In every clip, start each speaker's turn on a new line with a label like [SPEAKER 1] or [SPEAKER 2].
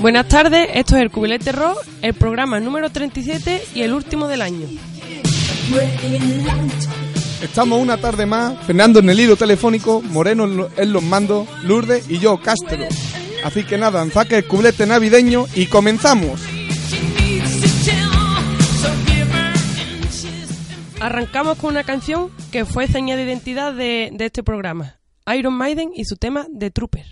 [SPEAKER 1] Buenas tardes, esto es el Cubilete Rock, el programa número 37 y el último del año.
[SPEAKER 2] Estamos una tarde más, Fernando en el hilo telefónico, Moreno en los mandos, Lourdes y yo, Castro. Así que nada, enzaque el cubilete navideño y comenzamos.
[SPEAKER 1] Arrancamos con una canción que fue señal de identidad de, de este programa, Iron Maiden y su tema The Trooper.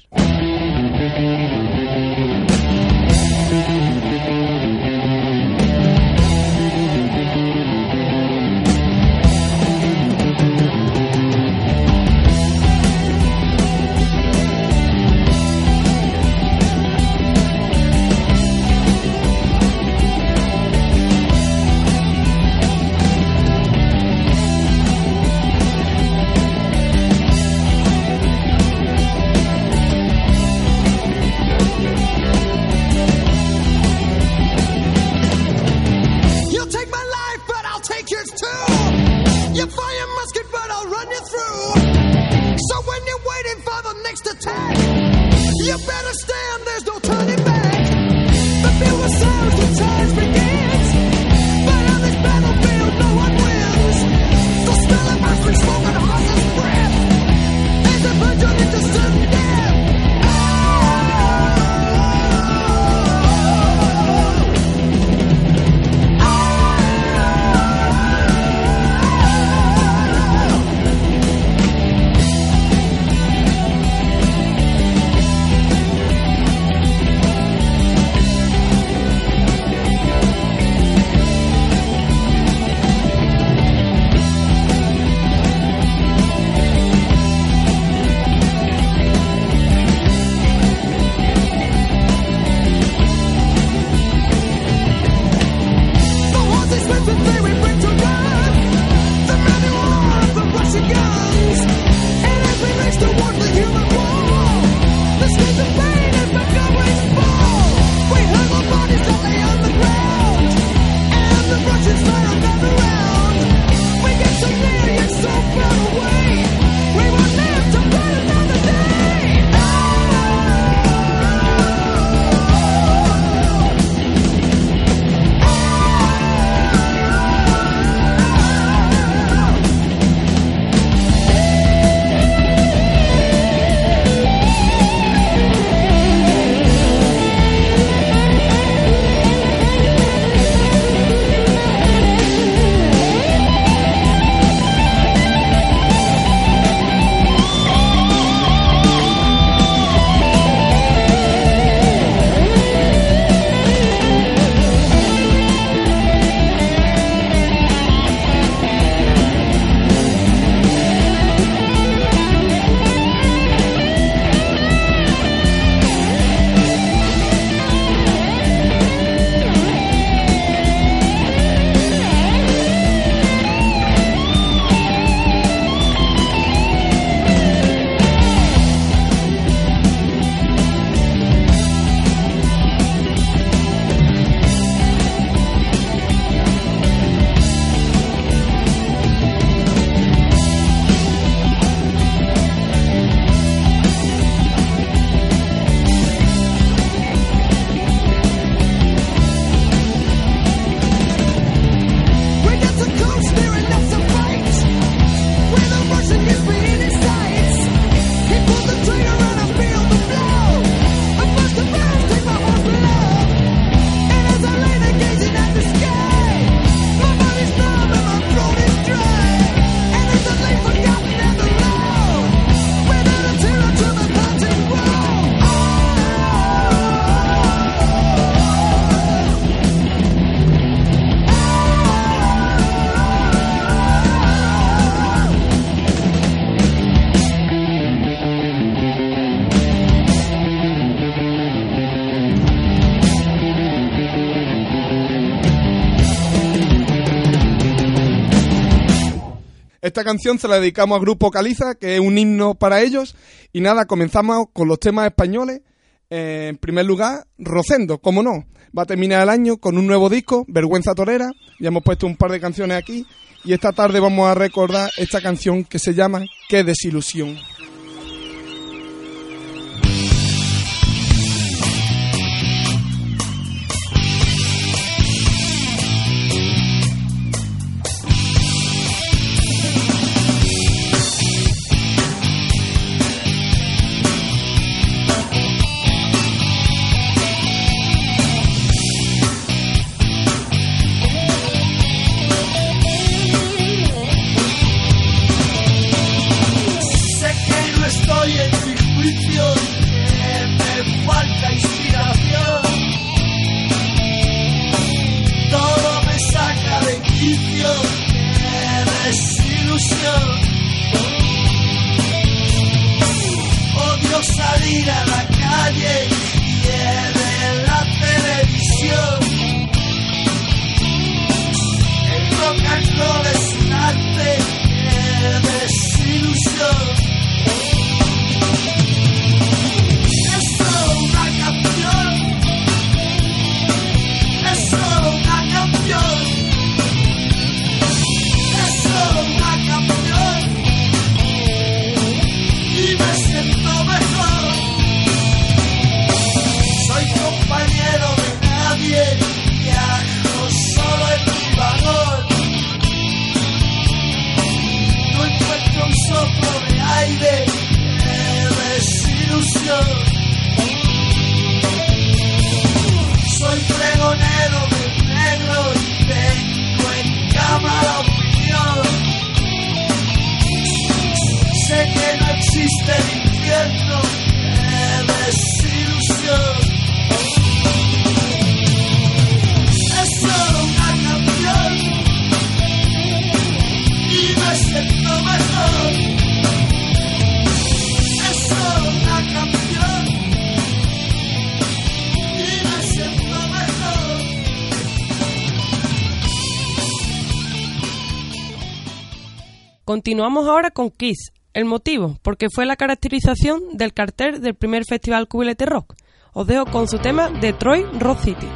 [SPEAKER 1] Esta canción se la dedicamos al grupo Caliza, que es un himno para ellos. Y nada, comenzamos con los temas españoles. Eh, en primer lugar, Rosendo, como no. Va a terminar el año con un nuevo disco, Vergüenza Torera. Ya hemos puesto un par de canciones aquí. Y esta tarde vamos a recordar esta canción que se llama Qué desilusión.
[SPEAKER 3] Continuamos ahora con Kiss. El motivo, porque fue la caracterización del cartel del primer festival Cubilete Rock. Os dejo con su tema Detroit Rock City.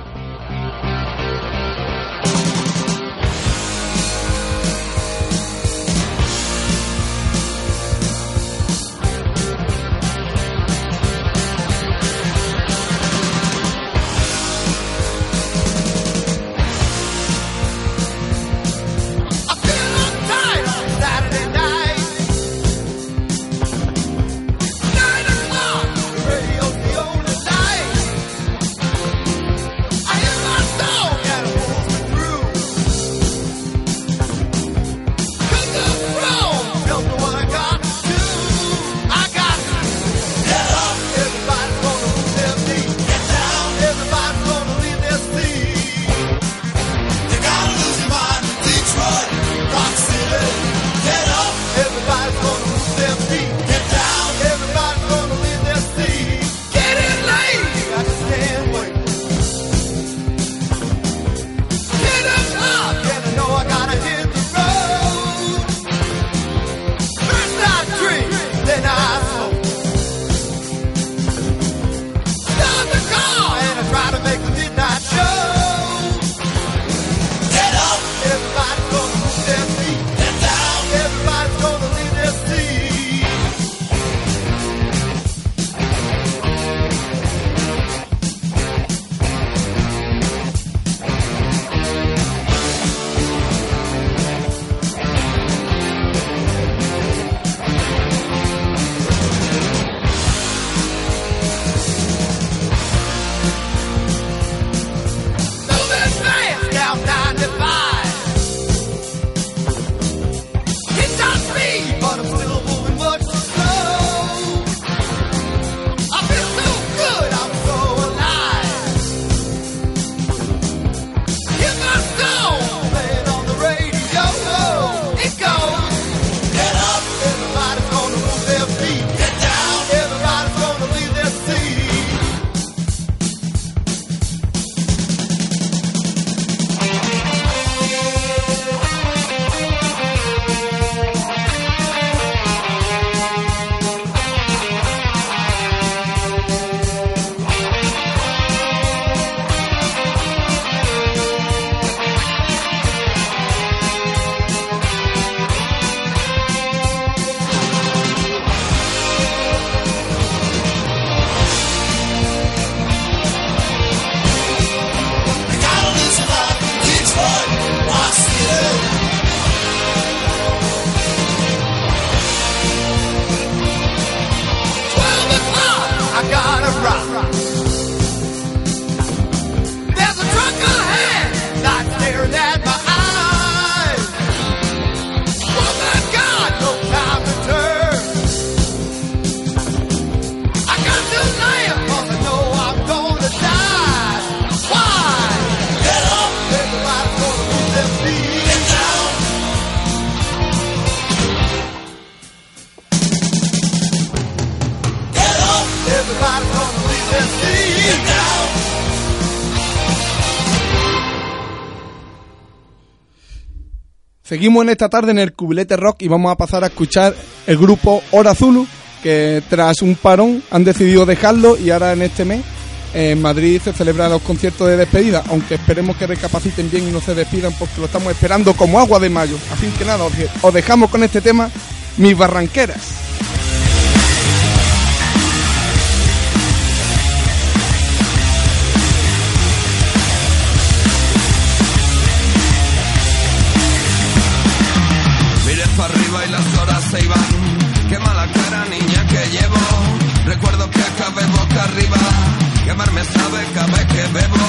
[SPEAKER 2] Seguimos en esta tarde en el Cubilete Rock y vamos a pasar a escuchar el grupo Hora Zulu, que tras un parón han decidido dejarlo y ahora en este mes en Madrid se celebran los conciertos de despedida, aunque esperemos que recapaciten bien y no se despidan porque lo estamos esperando como agua de mayo. Así que nada, os dejamos con este tema, mis barranqueras.
[SPEAKER 4] como é que é mesmo?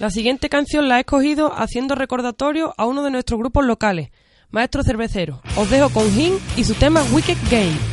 [SPEAKER 4] La
[SPEAKER 5] siguiente canción la he escogido haciendo recordatorio a uno de nuestros grupos locales, Maestro Cervecero. Os dejo con Jim y su tema Wicked Game.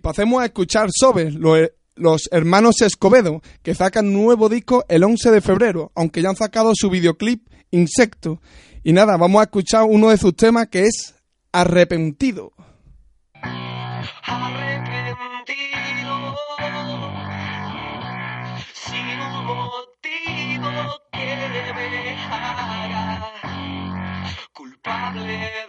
[SPEAKER 2] Pasemos a escuchar sobre los, hermanos Escobedo, que sacan nuevo disco el 11 de febrero, aunque ya han sacado su videoclip Insecto. Y nada, vamos a escuchar uno de sus temas que es Arrepentido.
[SPEAKER 5] arrepentido sin un motivo que me culpable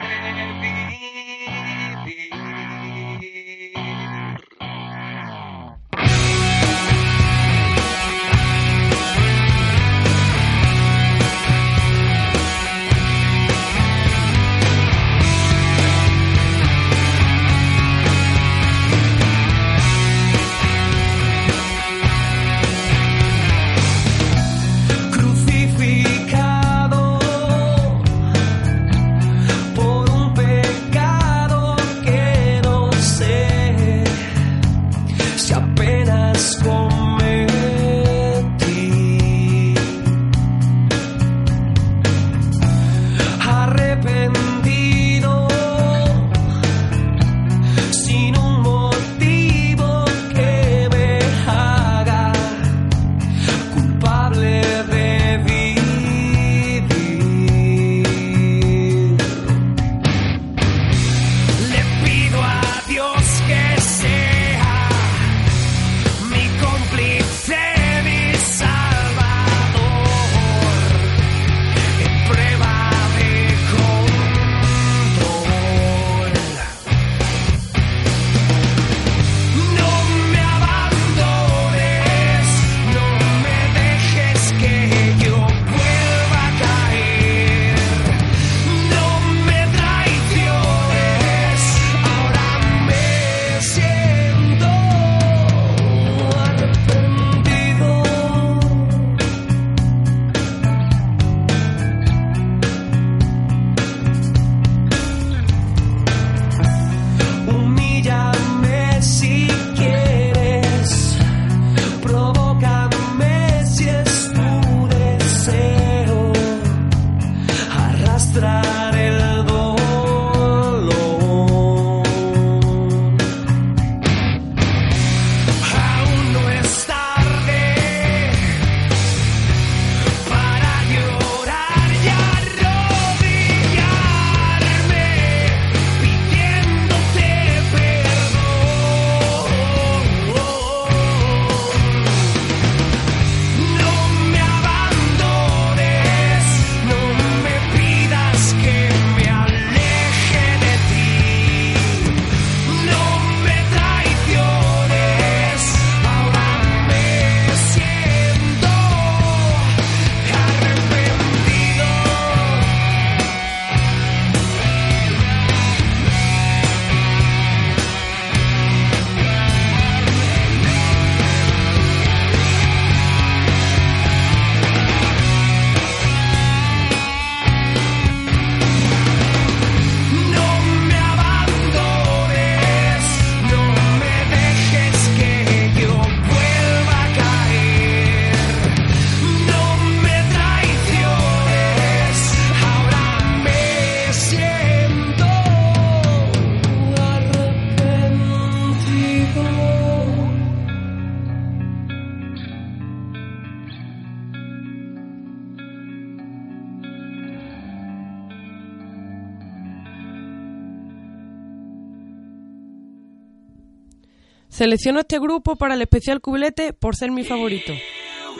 [SPEAKER 5] Selecciono este grupo para el especial cubilete por ser mi favorito.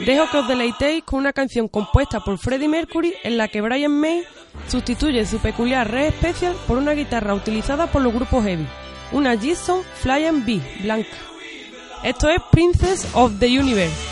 [SPEAKER 5] Dejo que os deleitéis con una canción compuesta por Freddie Mercury en la que Brian May sustituye su peculiar red especial por una guitarra utilizada por los grupos heavy, una Gibson Flying and B blanca. Esto es Princess of the Universe.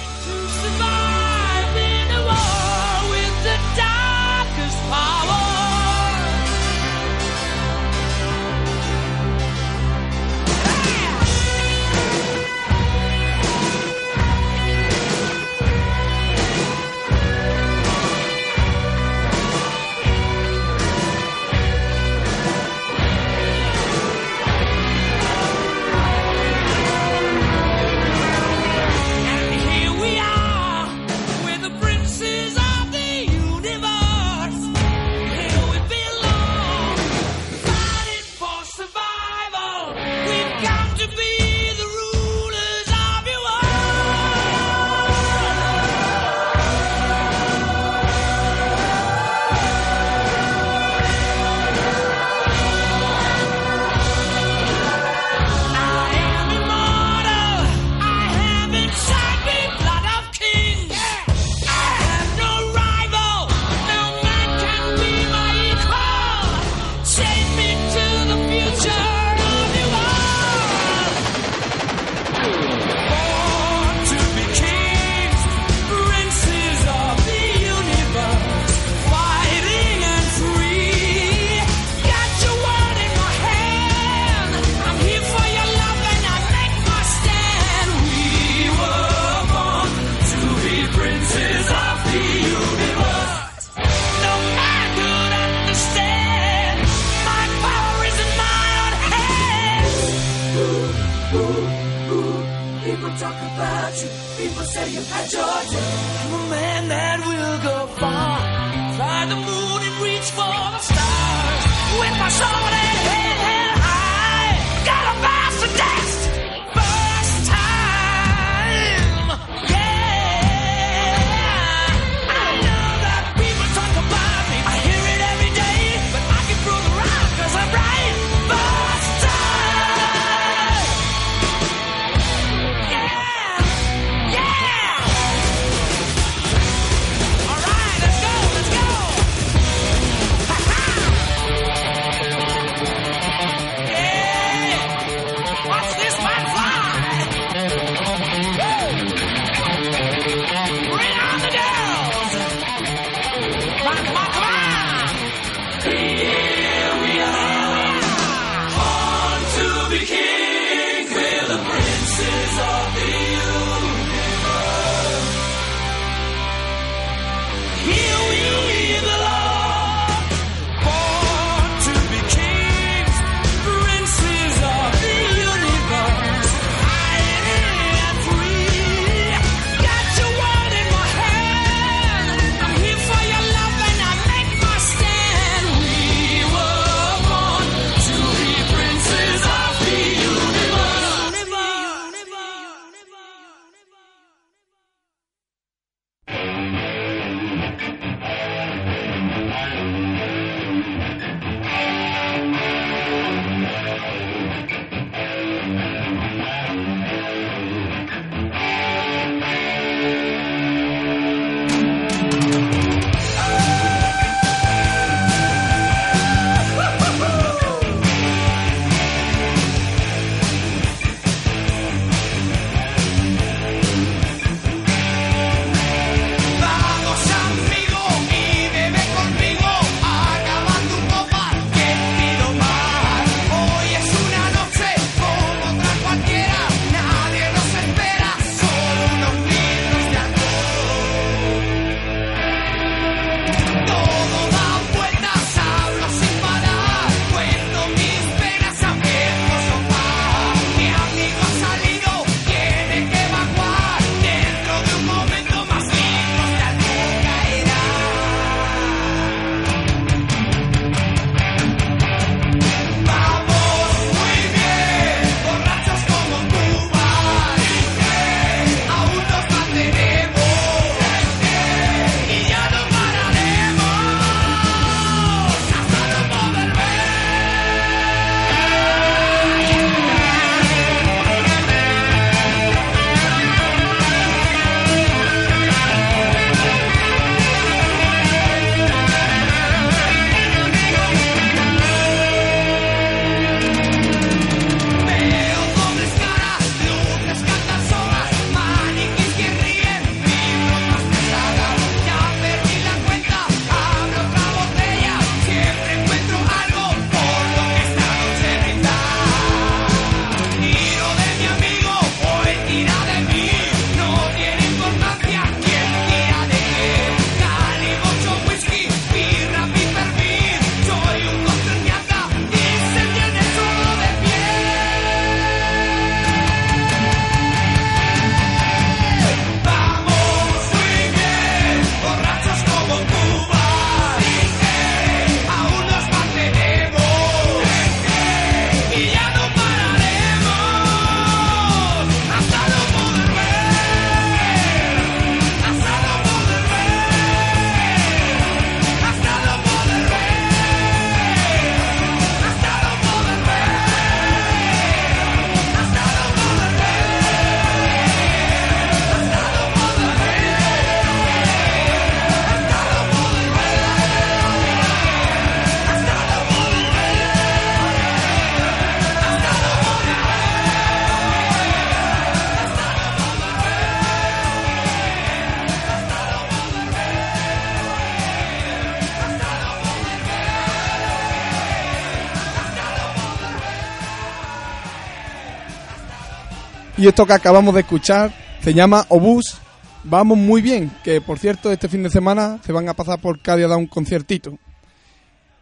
[SPEAKER 2] Y esto que acabamos de escuchar se llama Obús. Vamos muy bien, que por cierto este fin de semana se van a pasar por Cádiz a dar un conciertito.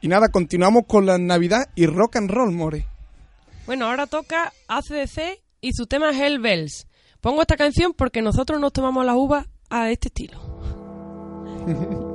[SPEAKER 2] Y nada, continuamos con la Navidad y rock and roll, more.
[SPEAKER 3] Bueno, ahora toca ACDC y su tema es Hell Bells. Pongo esta canción porque nosotros nos tomamos las uvas a este estilo.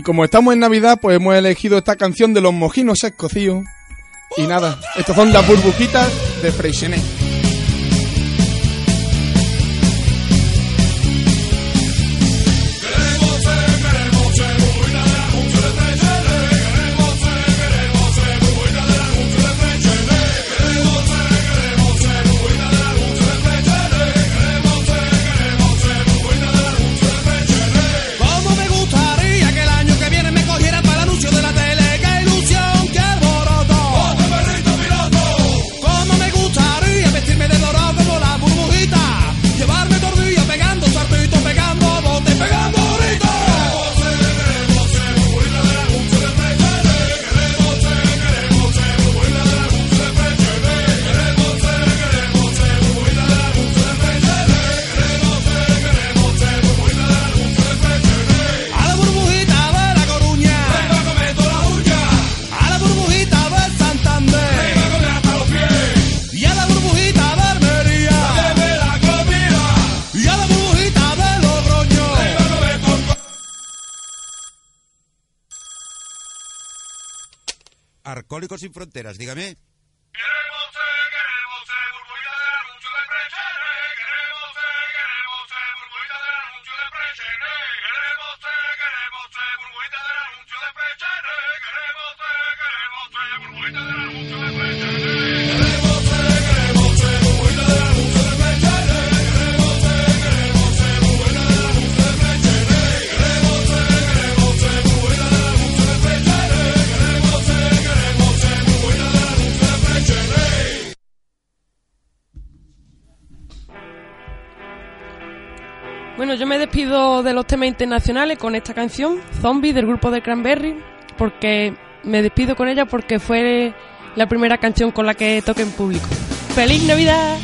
[SPEAKER 6] Y como estamos en Navidad, pues hemos elegido esta canción de los mojinos escocíos. Y nada, estas son las burbujitas de Freixenet.
[SPEAKER 7] Alcohólicos sin fronteras, dígame.
[SPEAKER 3] Bueno, yo me despido de los temas internacionales con esta canción, Zombie, del grupo de Cranberry, porque me despido con ella porque fue la primera canción con la que toqué en público. ¡Feliz Navidad!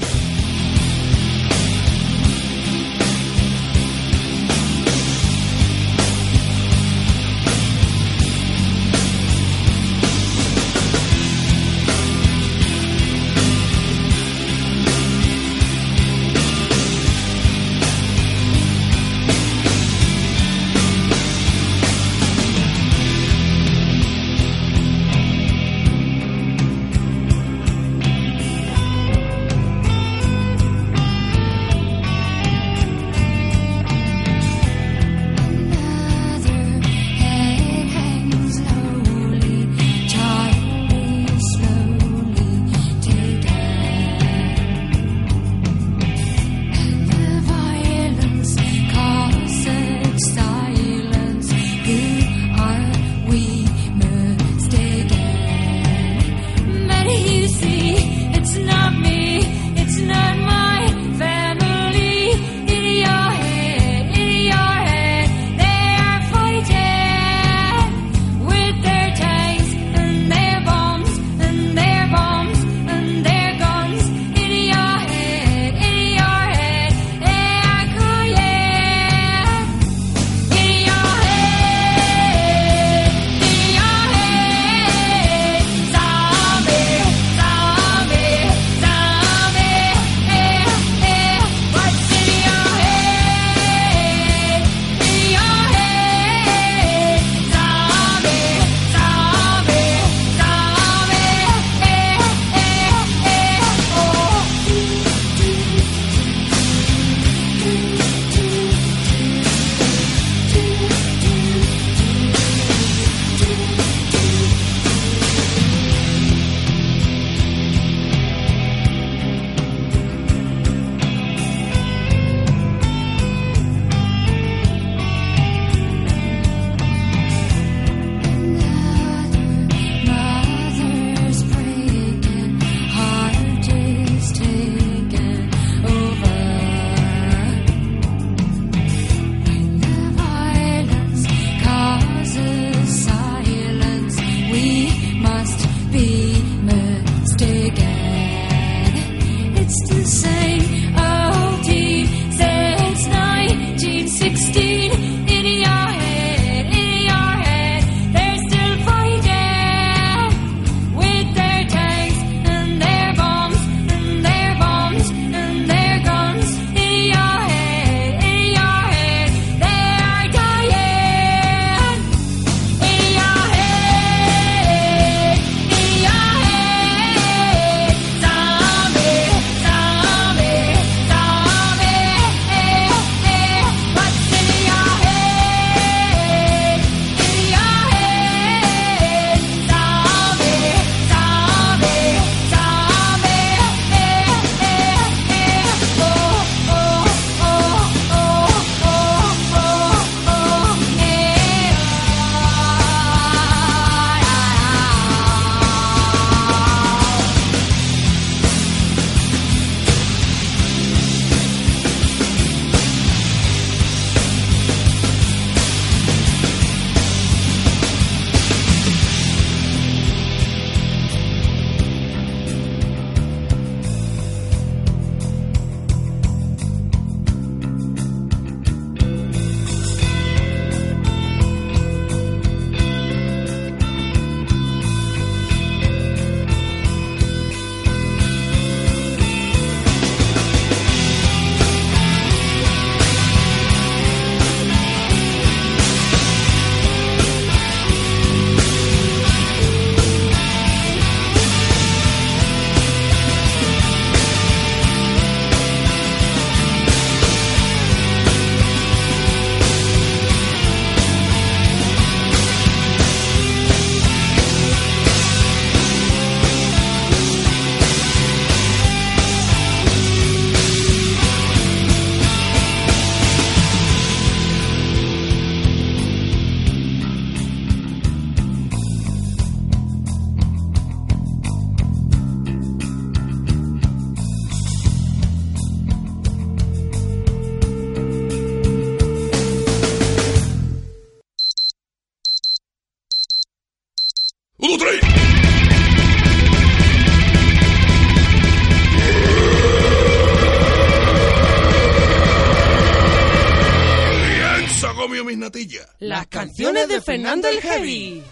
[SPEAKER 3] Fernando el Heavy.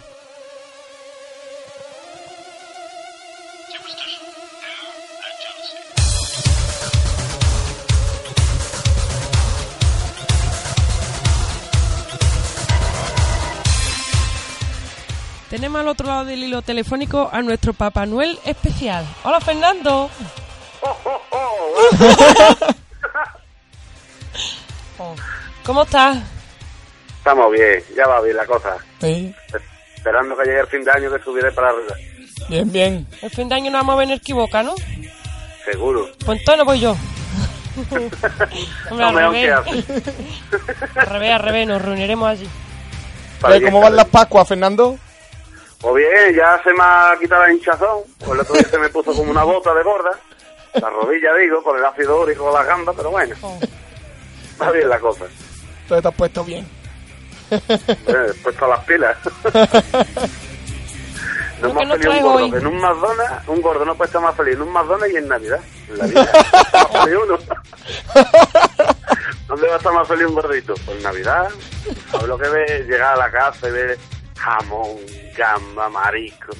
[SPEAKER 3] Tenemos al otro lado del hilo telefónico a nuestro Papá Noel especial. Hola Fernando. Oh. ¿Cómo estás?
[SPEAKER 8] Estamos bien, ya va bien la cosa.
[SPEAKER 2] Sí,
[SPEAKER 8] Esperando que llegue el fin de año que subiré para arriba.
[SPEAKER 2] bien, bien.
[SPEAKER 3] El fin de año no vamos a venir equivoca, ¿no?
[SPEAKER 8] Seguro.
[SPEAKER 3] Pues entonces voy yo. Hombre,
[SPEAKER 8] No
[SPEAKER 3] al revés.
[SPEAKER 8] hace.
[SPEAKER 3] Al revés, al revés, nos reuniremos allí.
[SPEAKER 8] Para
[SPEAKER 2] ¿Cómo van las Pascuas, Fernando?
[SPEAKER 8] Pues bien, ya se me ha quitado el hinchazón. Pues el otro día se me puso como una bota de gorda. La rodilla, digo, con el ácido úrico, las gambas, pero bueno.
[SPEAKER 3] Oh.
[SPEAKER 8] Va bien la cosa.
[SPEAKER 2] Entonces te has puesto bien.
[SPEAKER 8] Eh, puesto las pilas. No
[SPEAKER 3] ¿Lo
[SPEAKER 8] más
[SPEAKER 3] que nos
[SPEAKER 8] feliz un gordo
[SPEAKER 3] hoy?
[SPEAKER 8] en un McDonald's, un gordo no puede estar más feliz en un McDonald's y en Navidad. En la vida. Más uno. ¿Dónde va a estar más feliz un gordito? Pues en Navidad. ¿Sabes lo que ve? Llegar a la casa y ver jamón, gamba, marisco.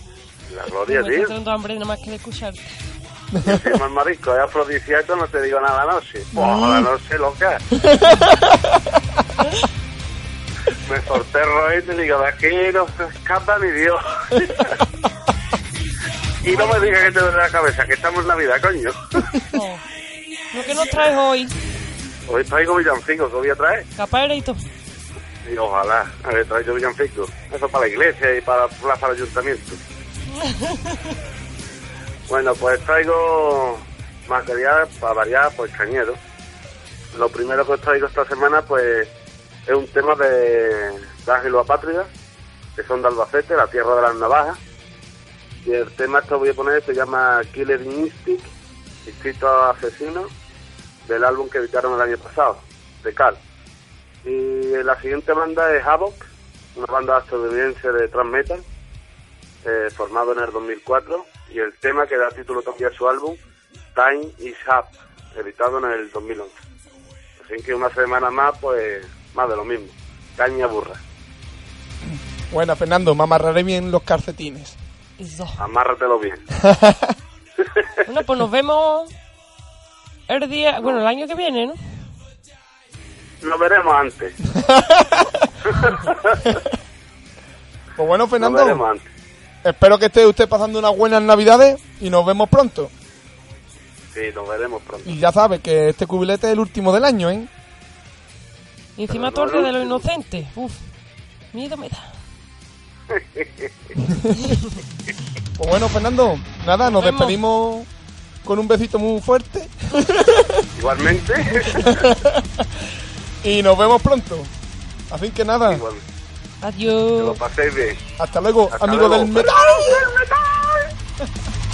[SPEAKER 8] La gloria,
[SPEAKER 3] estoy
[SPEAKER 8] tío.
[SPEAKER 3] teniendo hambre nada más que de escucharte.
[SPEAKER 8] Encima el marisco es afrodisíaco, no te digo nada la noche. Pues la noche loca. Me solté el roete y digo, de aquí no se escapa ni Dios. y no me digas que te duele la cabeza, que estamos en Navidad, coño.
[SPEAKER 3] Lo que nos traes hoy,
[SPEAKER 8] Hoy traigo villancicos, ¿qué voy a traer?
[SPEAKER 3] capaerito.
[SPEAKER 8] Y ojalá, a ver, traigo villancicos. Eso para la iglesia y para la plaza del ayuntamiento. bueno, pues traigo material para variar, pues cañero. Lo primero que os traigo esta semana, pues, es un tema de Ángelo Apátrida, que son de Albacete, la tierra de las navajas. Y el tema que voy a poner se llama Killer Instinct, instinto asesino, del álbum que editaron el año pasado, de Carl. Y la siguiente banda es Havoc, una banda estadounidense de thrash metal, eh, formado en el 2004, y el tema que da título también a su álbum, Time is Up, editado en el 2011. Así que una semana más, pues más de lo mismo, caña burra.
[SPEAKER 2] Bueno, Fernando, me amarraré bien los calcetines.
[SPEAKER 3] Eso.
[SPEAKER 8] Amárratelo bien.
[SPEAKER 3] Bueno, pues nos vemos el día, bueno, el año que viene, ¿no?
[SPEAKER 8] Nos veremos antes.
[SPEAKER 2] Pues bueno,
[SPEAKER 8] Nos
[SPEAKER 2] Fernando,
[SPEAKER 8] veremos antes.
[SPEAKER 2] espero que esté usted pasando unas buenas navidades y nos vemos pronto.
[SPEAKER 8] Sí, nos veremos pronto.
[SPEAKER 2] Y ya sabe que este cubilete es el último del año, ¿eh?
[SPEAKER 3] Y encima
[SPEAKER 8] no,
[SPEAKER 3] torre de los inocentes. Uf, miedo me da.
[SPEAKER 2] Pues bueno, Fernando, nada, nos despedimos con un besito muy fuerte
[SPEAKER 8] Igualmente.
[SPEAKER 2] y nos vemos pronto. Así que nada.
[SPEAKER 8] Que
[SPEAKER 3] Adiós.
[SPEAKER 8] lo paséis bien.
[SPEAKER 2] hasta luego,
[SPEAKER 8] Hasta
[SPEAKER 2] amigo
[SPEAKER 8] luego.
[SPEAKER 2] del metal.
[SPEAKER 5] It's time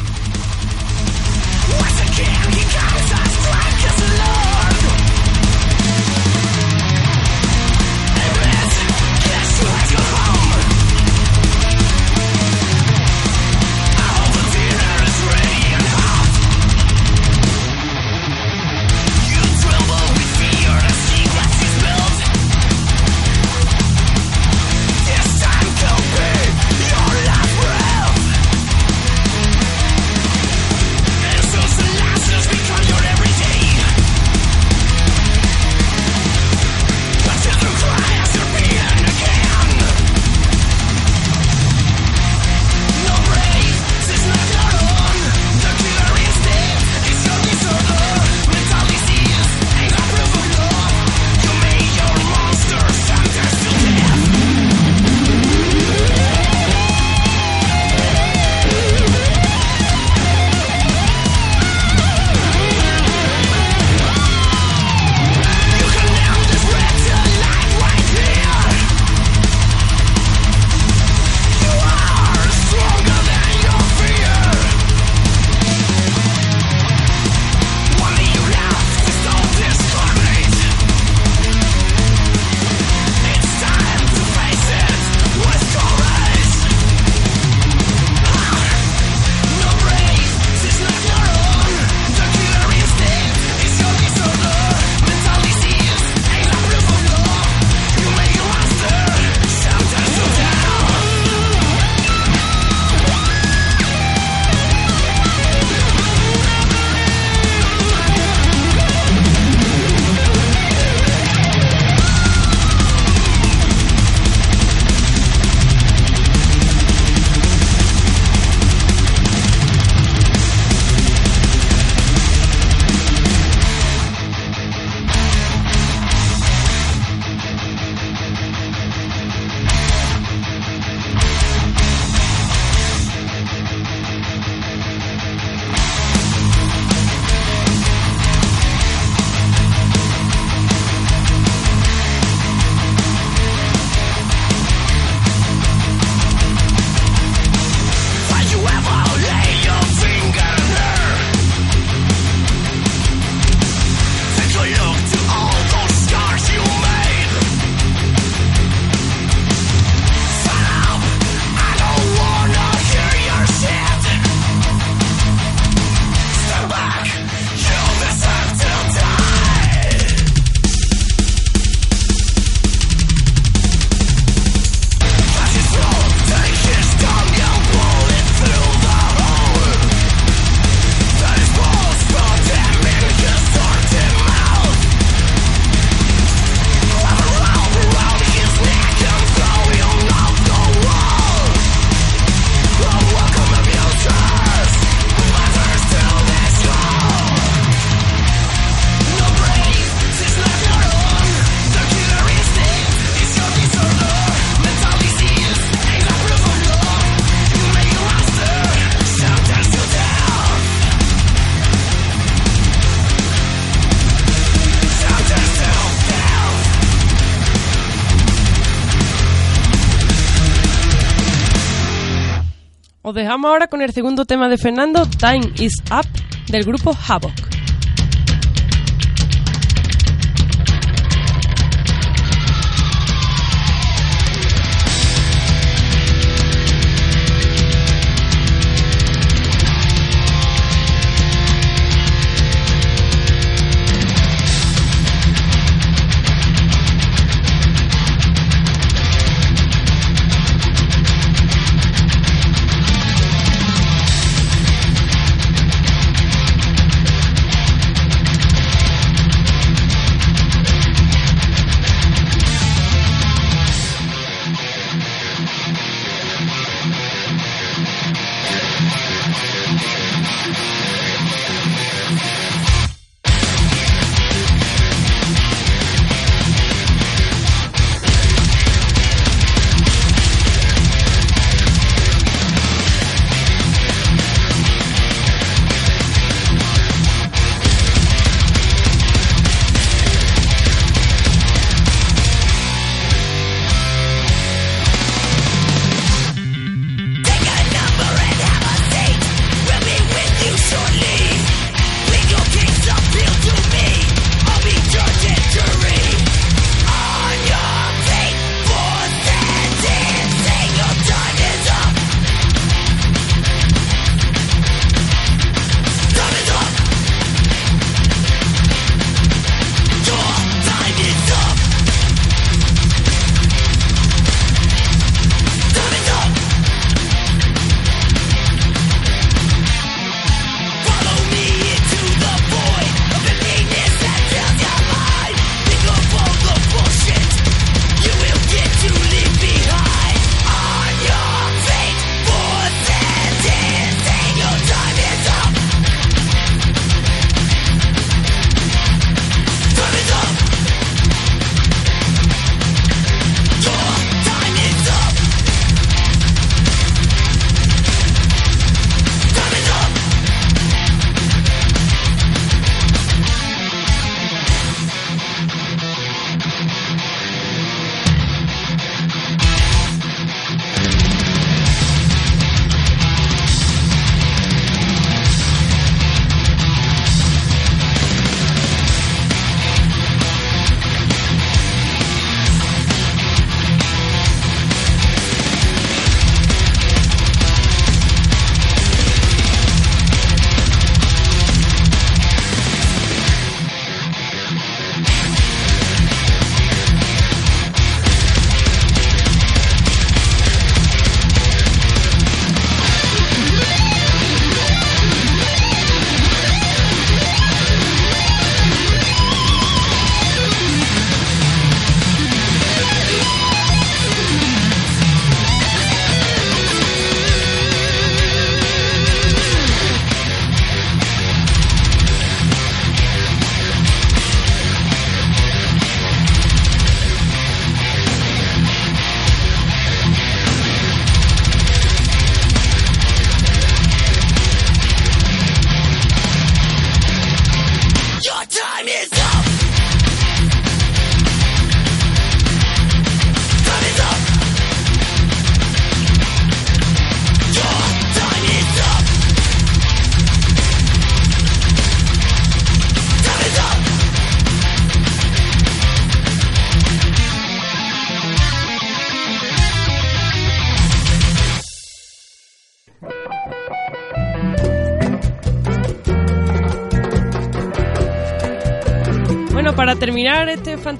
[SPEAKER 5] dejamos ahora con el segundo tema de Fernando, Time is Up, del grupo Havoc.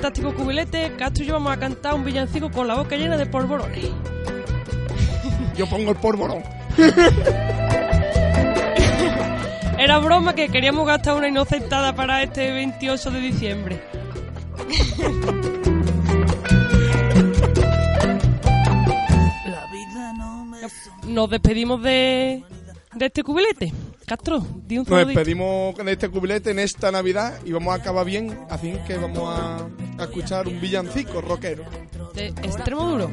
[SPEAKER 5] Fantástico cubilete, Castro y yo vamos a cantar un villancico con la boca llena de polvorones.
[SPEAKER 2] Yo pongo el polvorón.
[SPEAKER 5] Era broma que queríamos gastar una inocentada para este 28 de diciembre. Nos despedimos de, de este cubilete. Castro, di un
[SPEAKER 2] Nos
[SPEAKER 5] saludito.
[SPEAKER 2] despedimos de este cubilete en esta Navidad y vamos a acabar bien, así que vamos a, a escuchar un villancico rockero.
[SPEAKER 5] De extremo duro.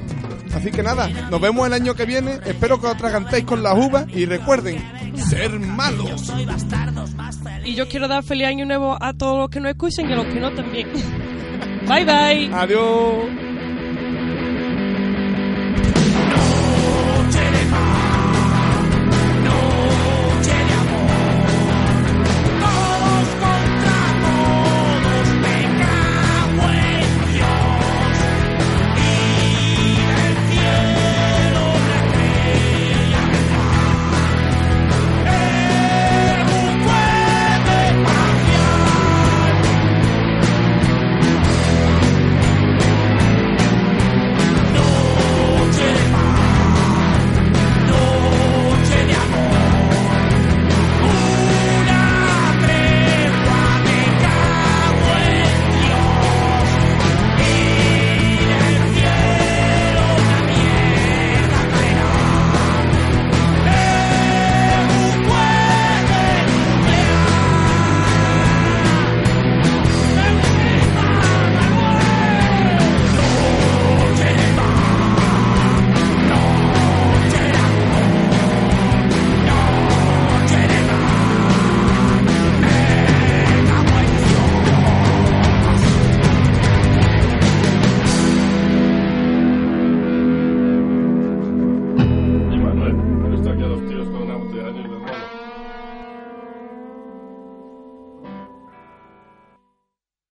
[SPEAKER 2] Así que nada, nos vemos el año que viene. Espero que os atragantéis con las uvas y recuerden, ser malos.
[SPEAKER 5] Y yo quiero dar feliz año nuevo a todos los que nos escuchen y a los que no también. Bye bye.
[SPEAKER 2] Adiós.